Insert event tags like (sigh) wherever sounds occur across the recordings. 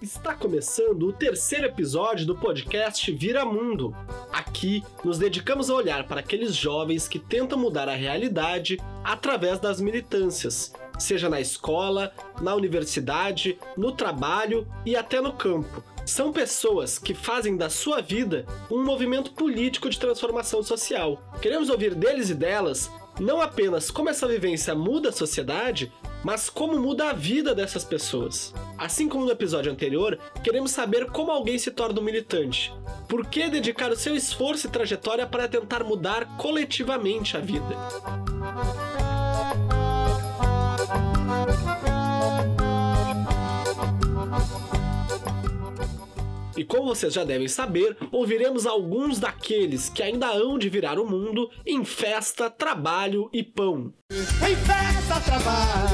Está começando o terceiro episódio do podcast Vira Mundo. Aqui nos dedicamos a olhar para aqueles jovens que tentam mudar a realidade através das militâncias, seja na escola, na universidade, no trabalho e até no campo. São pessoas que fazem da sua vida um movimento político de transformação social. Queremos ouvir deles e delas não apenas como essa vivência muda a sociedade, mas como muda a vida dessas pessoas. Assim como no episódio anterior, queremos saber como alguém se torna um militante. Por que dedicar o seu esforço e trajetória para tentar mudar coletivamente a vida? E como vocês já devem saber, ouviremos alguns daqueles que ainda hão de virar o mundo em festa, trabalho e pão. Em festa, trabalho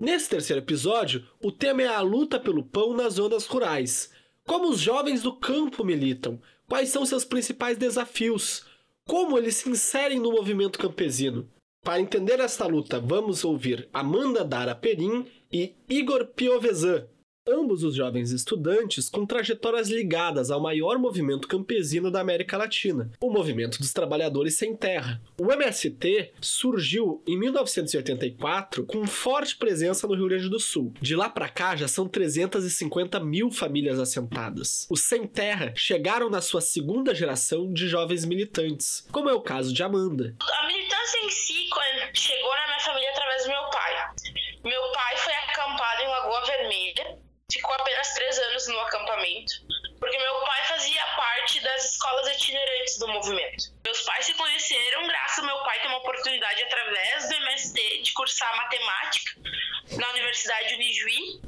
Nesse terceiro episódio, o tema é a luta pelo pão nas zonas rurais. Como os jovens do campo militam? Quais são seus principais desafios? Como eles se inserem no movimento campesino? Para entender esta luta, vamos ouvir Amanda Dara Perim e Igor Piovesan, ambos os jovens estudantes com trajetórias ligadas ao maior movimento campesino da América Latina, o Movimento dos Trabalhadores Sem Terra. O MST surgiu em 1984 com forte presença no Rio Grande do Sul. De lá para cá já são 350 mil famílias assentadas. Os Sem Terra chegaram na sua segunda geração de jovens militantes, como é o caso de Amanda. A militância em si chegou na minha família ficou apenas três anos no acampamento, porque meu pai fazia parte das escolas itinerantes do movimento. Meus pais se conheceram graças ao meu pai ter uma oportunidade através do MST de cursar matemática na Universidade Unijuí,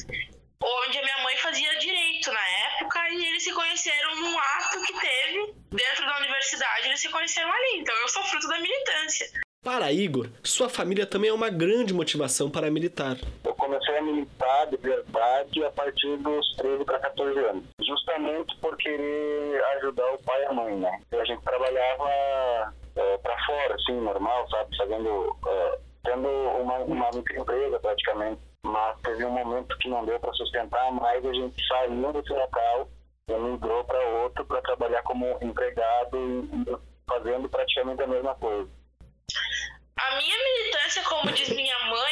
onde a minha mãe fazia direito na época e eles se conheceram num ato que teve dentro da universidade, eles se conheceram ali. Então eu sou fruto da militância. Para Igor, sua família também é uma grande motivação para militar. Comecei a militar de verdade a partir dos 13 para 14 anos, justamente por querer ajudar o pai e a mãe, né? A gente trabalhava é, para fora, assim, normal, sabe? Fazendo, é, tendo uma, uma empresa praticamente, mas teve um momento que não deu para sustentar, mas a gente saiu desse local e migrou para outro para trabalhar como empregado e fazendo praticamente a mesma coisa. A minha militância, como diz minha mãe,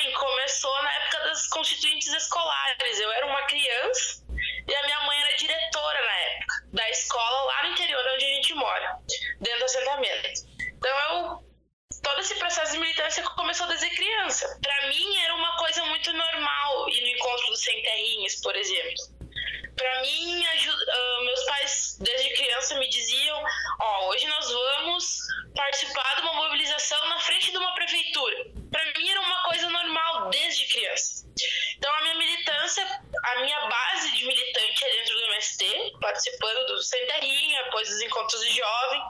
constituintes escolares. Eu era uma criança e a minha mãe era diretora na época da escola lá no interior onde a gente mora, dentro do assentamento. Então eu todo esse processo de militância começou desde criança. Para mim era uma coisa muito normal ir no encontro dos sem terrinhas, por exemplo para mim, uh, meus pais desde criança me diziam: ó, oh, hoje nós vamos participar de uma mobilização na frente de uma prefeitura. Para mim era uma coisa normal desde criança. Então a minha militância, a minha base de militante é dentro do MST, participando do Centerrinha, depois dos encontros de jovem.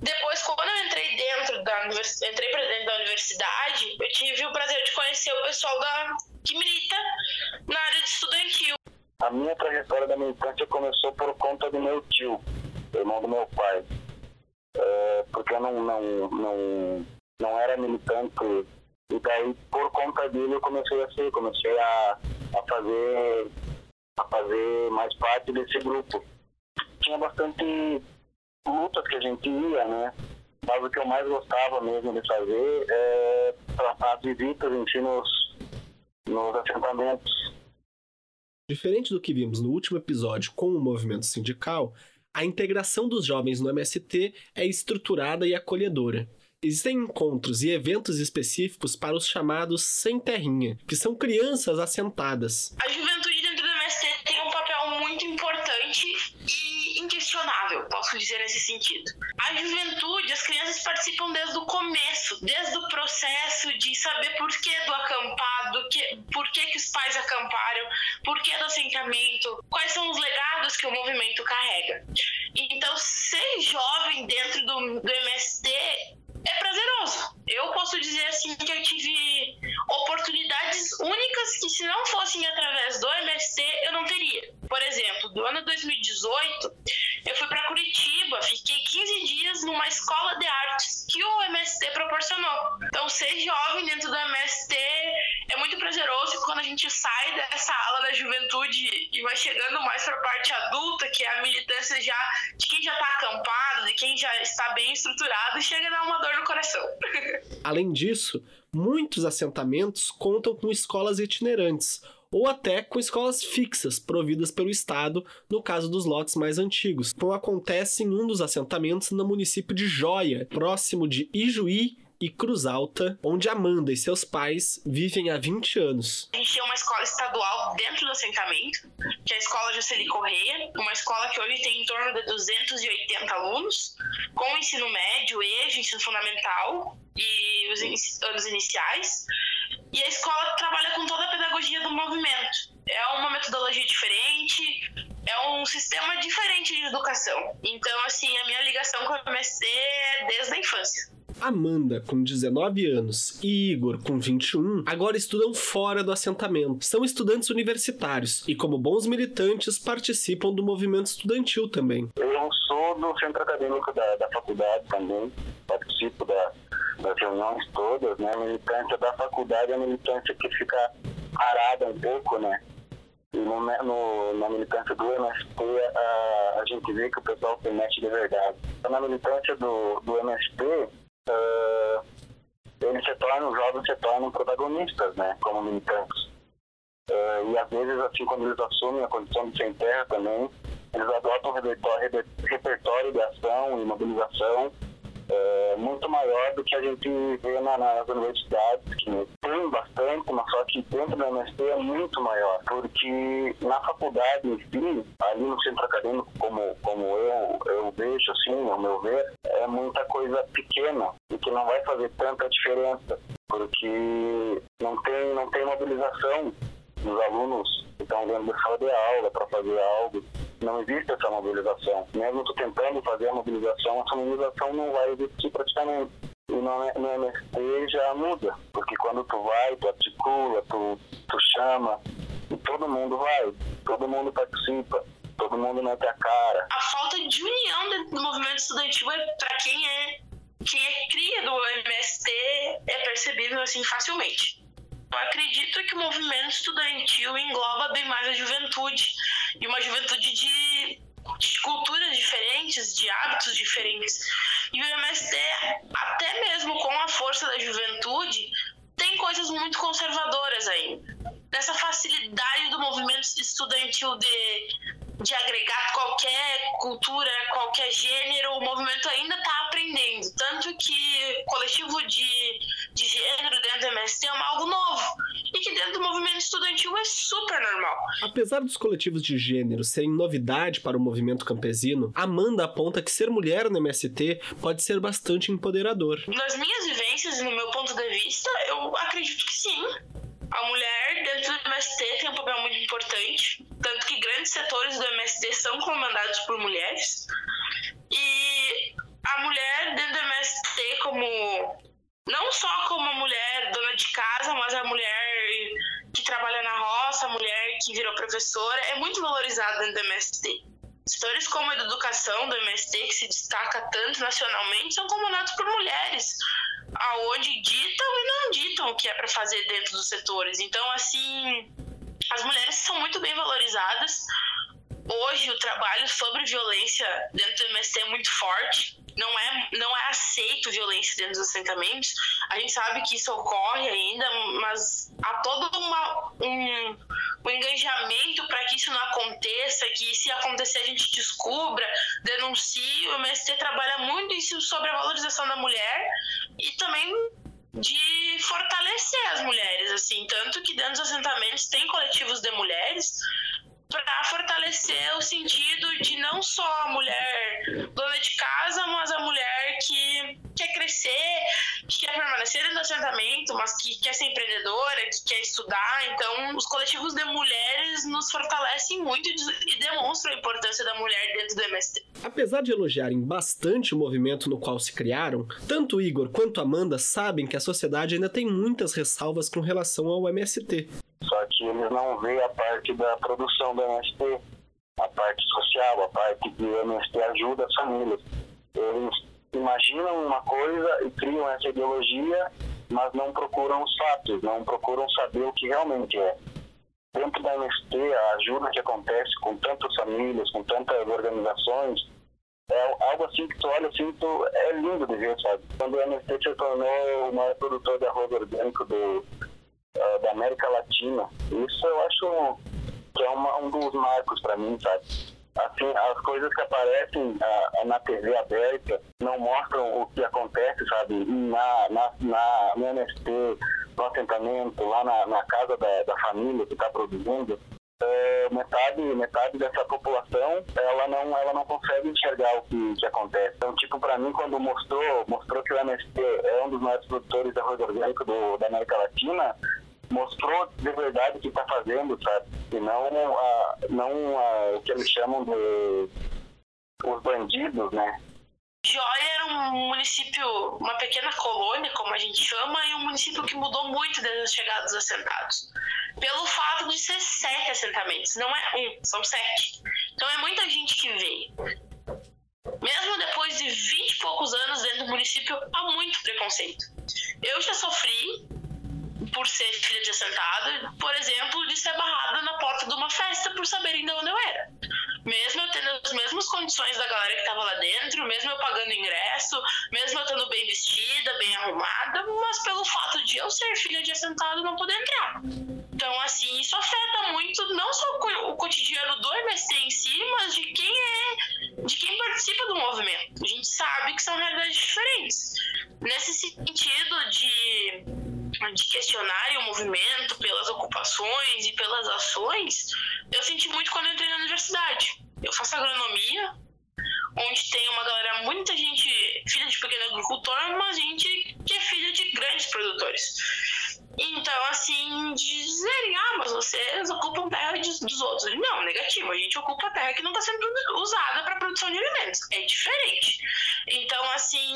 Depois, quando eu entrei dentro da entrei para dentro da universidade, eu tive o prazer de conhecer o pessoal da que milita na área de estudantil. A minha trajetória da militância começou por conta do meu tio, irmão do meu pai. É, porque eu não, não, não, não era militante. E daí, por conta dele, eu comecei a ser, comecei a, a fazer a fazer mais parte desse grupo. Tinha bastante lutas que a gente ia, né? Mas o que eu mais gostava mesmo de fazer é as visitas em si nos, nos assentamentos Diferente do que vimos no último episódio com o movimento sindical, a integração dos jovens no MST é estruturada e acolhedora. Existem encontros e eventos específicos para os chamados sem terrinha, que são crianças assentadas. A juventude dentro do MST tem um papel muito importante e posso dizer nesse sentido. A juventude, as crianças participam desde o começo, desde o processo de saber por que do acampado, que, por que, que os pais acamparam, por que do assentamento, quais são os legados que o movimento carrega. Então, ser jovem dentro do, do MST é prazeroso. Eu posso dizer assim que eu tive oportunidades únicas que se não fossem através do MST eu não teria. Por exemplo, do ano 2018, eu fui para Curitiba, fiquei 15 dias numa escola de artes que o MST proporcionou. Então, ser jovem dentro do MST é muito prazeroso quando a gente sai dessa ala da juventude e vai chegando mais para a parte adulta, que é a militância já de quem já está acampado, de quem já está bem estruturado, chega a dar uma dor no coração. (laughs) Além disso, muitos assentamentos contam com escolas itinerantes ou até com escolas fixas providas pelo Estado, no caso dos lotes mais antigos, como acontece em um dos assentamentos no município de Joia, próximo de Ijuí e Cruz Alta, onde Amanda e seus pais vivem há 20 anos. A gente tinha uma escola estadual dentro do assentamento, que é a Escola Juscelie Correia, uma escola que hoje tem em torno de 280 alunos, com ensino médio, EJA, ensino fundamental e os anos iniciais. E a escola trabalha com toda a pedagogia do movimento. É uma metodologia diferente, é um sistema diferente de educação. Então, assim, a minha ligação com o MST é desde a infância. Amanda, com 19 anos, e Igor, com 21, agora estudam fora do assentamento. São estudantes universitários e, como bons militantes, participam do movimento estudantil também. Eu sou do centro acadêmico da, da faculdade também, participo da, das reuniões todas, né? A militância da faculdade é a militância que fica parada um pouco, né? E no, no, na militância do MST, a, a gente vê que o pessoal se mete de verdade. Então, na militância do, do MST, uh, eles se tornam, os jovens se tornam protagonistas, né, como militantes. Uh, e às vezes, assim, quando eles assumem a condição de sem terra também, eles adotam repertório, repertório de ação e mobilização é, muito maior do que a gente vê na, nas universidades, que tem bastante, mas só que dentro da MST é muito maior, porque na faculdade si, ali no centro acadêmico, como, como eu, eu vejo, assim, ao meu ver, é muita coisa pequena e que não vai fazer tanta diferença, porque não tem, não tem mobilização dos alunos que estão dentro da sala de aula para fazer algo não existe essa mobilização. Mesmo tu tentando fazer a mobilização, essa mobilização não vai existir praticamente. E no, no MST já muda, porque quando tu vai, tu articula, tu, tu chama, e todo mundo vai, todo mundo participa, todo mundo mete a cara. A falta de união do movimento estudantil é para quem é quem é cria do MST é percebível assim facilmente. Eu acredito que o movimento estudantil engloba bem mais a juventude e uma juventude de, de culturas diferentes, de hábitos diferentes. E o MST, até mesmo com a força da juventude, tem coisas muito conservadoras ainda. Dessa facilidade do movimento estudantil de, de agregar qualquer cultura, qualquer gênero, o movimento ainda está aprendendo. Tanto que coletivo de, de gênero dentro do MST é algo novo e que dentro do movimento estudantil é super normal. Apesar dos coletivos de gênero serem novidade para o movimento campesino, Amanda aponta que ser mulher no MST pode ser bastante empoderador. Nas minhas vivências e no meu ponto de vista, eu acredito que sim. A mulher dentro do MST tem um papel muito importante, tanto que grandes setores do MST são comandados por mulheres. E a mulher dentro do MST como não só como a mulher dona de casa, mas a mulher trabalha na roça, a mulher que virou professora, é muito valorizada dentro do MST. Setores como a educação do MST, que se destaca tanto nacionalmente, são comandados por mulheres, aonde ditam e não ditam o que é para fazer dentro dos setores. Então, assim, as mulheres são muito bem valorizadas. Hoje, o trabalho sobre violência dentro do MST é muito forte não é, não é aceito violência dentro dos assentamentos. A gente sabe que isso ocorre ainda, mas há todo uma, um, um engajamento para que isso não aconteça, que se acontecer a gente descubra, denuncie. O MST trabalha muito isso sobre a valorização da mulher e também de fortalecer as mulheres, assim, tanto que dentro dos assentamentos tem coletivos de mulheres para fortalecer o sentido de não só a mulher dona de casa, mas a mulher que quer crescer, que quer permanecer no assentamento, mas que quer ser empreendedora, que quer estudar. Então, os coletivos de mulheres nos fortalecem muito e demonstram a importância da mulher dentro do MST. Apesar de elogiarem bastante o movimento no qual se criaram, tanto Igor quanto Amanda sabem que a sociedade ainda tem muitas ressalvas com relação ao MST. Que eles não veem a parte da produção do MST. social, a parte que o MST ajuda as famílias. Eles imaginam uma coisa e criam essa ideologia, mas não procuram os fatos, não procuram saber o que realmente é. Dentro da MST, a ajuda que acontece com tantas famílias, com tantas organizações, é algo assim que tu olha assim, tu, é lindo de ver, sabe? Quando o MST se tornou o maior produtor de arroz orgânico do, uh, da América Latina, isso eu acho que é uma, um dos marcos para mim, sabe? Assim, as coisas que aparecem uh, na TV aberta não mostram o que acontece, sabe? Na, na, na, no MST, no assentamento, lá na, na casa da, da família que está produzindo, é, metade, metade dessa população ela não, ela não consegue enxergar o que, que acontece. Então, tipo, para mim, quando mostrou, mostrou que o MST é um dos maiores produtores de arroz orgânico do, da América Latina, mostrou de verdade o que está fazendo, sabe? E não, a, não a, o que eles chamam de os bandidos, né? Joia era um município, uma pequena colônia, como a gente chama, e um município que mudou muito desde a chegada dos assentados. Pelo fato de ser sete assentamentos, não é um, são sete. Então é muita gente que veio. Mesmo depois de vinte e poucos anos dentro do município, há muito preconceito. Eu já sofri por ser filha de assentado, por exemplo, de ser barrada na porta de uma festa por saberem de onde eu era. Mesmo eu tendo as mesmas condições da galera que estava lá dentro, mesmo eu pagando ingresso, mesmo eu estando bem vestida, bem arrumada, mas pelo fato de eu ser filha de assentado não poder entrar. Então, assim, isso afeta muito não só o cotidiano do MST em si, mas de quem é, de quem participa do movimento. A gente sabe que são realidades diferentes. Nesse sentido de de questionarem o movimento pelas ocupações e pelas ações, eu senti muito quando eu entrei na universidade. Eu faço agronomia, onde tem uma galera, muita gente filha de pequeno agricultor, mas gente que é filha de grandes produtores. Então, assim, dizerem, ah, mas vocês ocupam terra dos outros. Não, negativo. A gente ocupa terra que não está sendo usada para produção de alimentos. É diferente. Então, assim,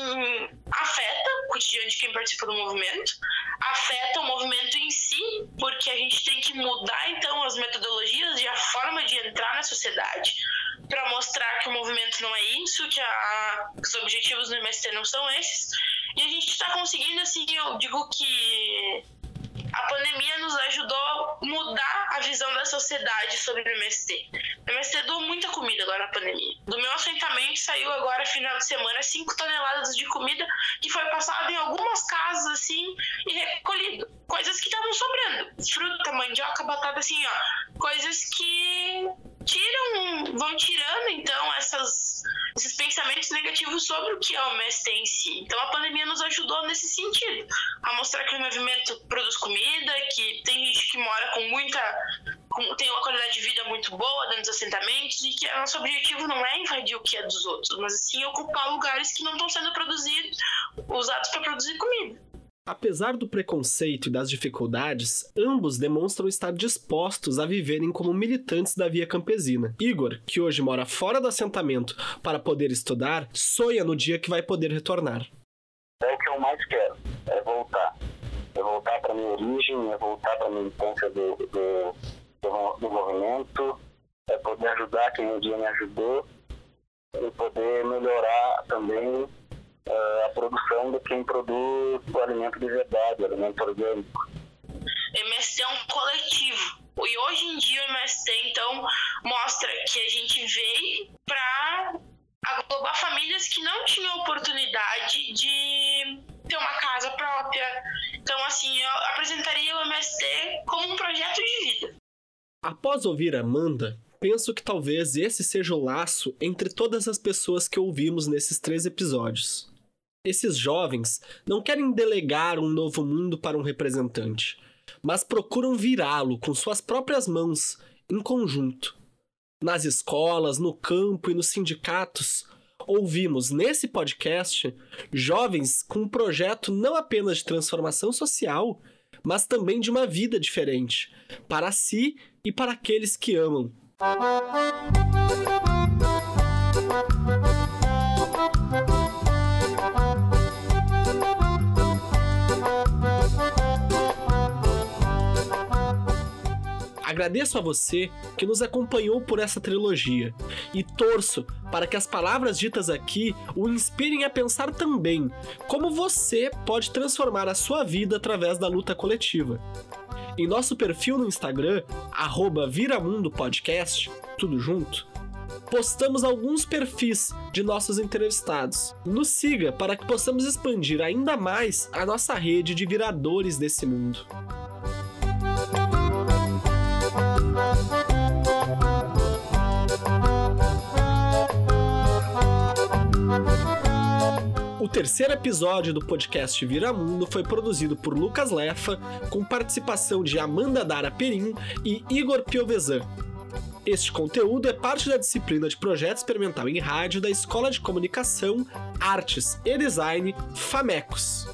afeta o cotidiano de quem participa do movimento, afeta o movimento em si, porque a gente tem que mudar, então, as metodologias e a forma de entrar na sociedade para mostrar que o movimento não é isso, que a, os objetivos do MST não são esses. E a gente está conseguindo, assim, eu digo que a pandemia nos ajudou a mudar a visão da sociedade sobre o MST. O MST doou muita comida agora na pandemia. Do meu assentamento saiu agora, final de semana, 5 toneladas de comida que foi passada em algumas casas, assim, e recolhido. Coisas que estavam sobrando. Fruta, mandioca, batata, assim, ó. Coisas que tiram, vão tirando, então, essas, negativos sobre o que é o MST em si. Então, a pandemia nos ajudou nesse sentido, a mostrar que o movimento produz comida, que tem gente que mora com muita. Com, tem uma qualidade de vida muito boa dentro dos assentamentos e que o nosso objetivo não é invadir o que é dos outros, mas sim ocupar lugares que não estão sendo produzidos, usados para produzir comida. Apesar do preconceito e das dificuldades, ambos demonstram estar dispostos a viverem como militantes da via campesina. Igor, que hoje mora fora do assentamento para poder estudar, sonha no dia que vai poder retornar. É o que eu mais quero, é voltar. É voltar para minha origem, é voltar para a militância do, do, do, do movimento, é poder ajudar quem um dia me ajudou e poder melhorar também uh, a produção de quem produz o alimento de verdade, o alimento orgânico. MST é um coletivo. E hoje em dia o MST, então, mostra que a gente veio para aglobar famílias que não tinham oportunidade de ter uma casa própria. Então, assim, eu apresentaria o MST como um projeto de vida. Após ouvir Amanda, penso que talvez esse seja o laço entre todas as pessoas que ouvimos nesses três episódios. Esses jovens não querem delegar um novo mundo para um representante, mas procuram virá-lo com suas próprias mãos, em conjunto. Nas escolas, no campo e nos sindicatos, ouvimos nesse podcast jovens com um projeto não apenas de transformação social, mas também de uma vida diferente, para si e para aqueles que amam. Agradeço a você que nos acompanhou por essa trilogia e torço para que as palavras ditas aqui o inspirem a pensar também como você pode transformar a sua vida através da luta coletiva. Em nosso perfil no Instagram, @viramundopodcast, tudo junto, postamos alguns perfis de nossos entrevistados. Nos siga para que possamos expandir ainda mais a nossa rede de viradores desse mundo. Terceiro episódio do podcast Viramundo foi produzido por Lucas Lefa, com participação de Amanda Dara Perim e Igor Piovesan. Este conteúdo é parte da disciplina de Projeto Experimental em Rádio da Escola de Comunicação, Artes e Design FAMECOS.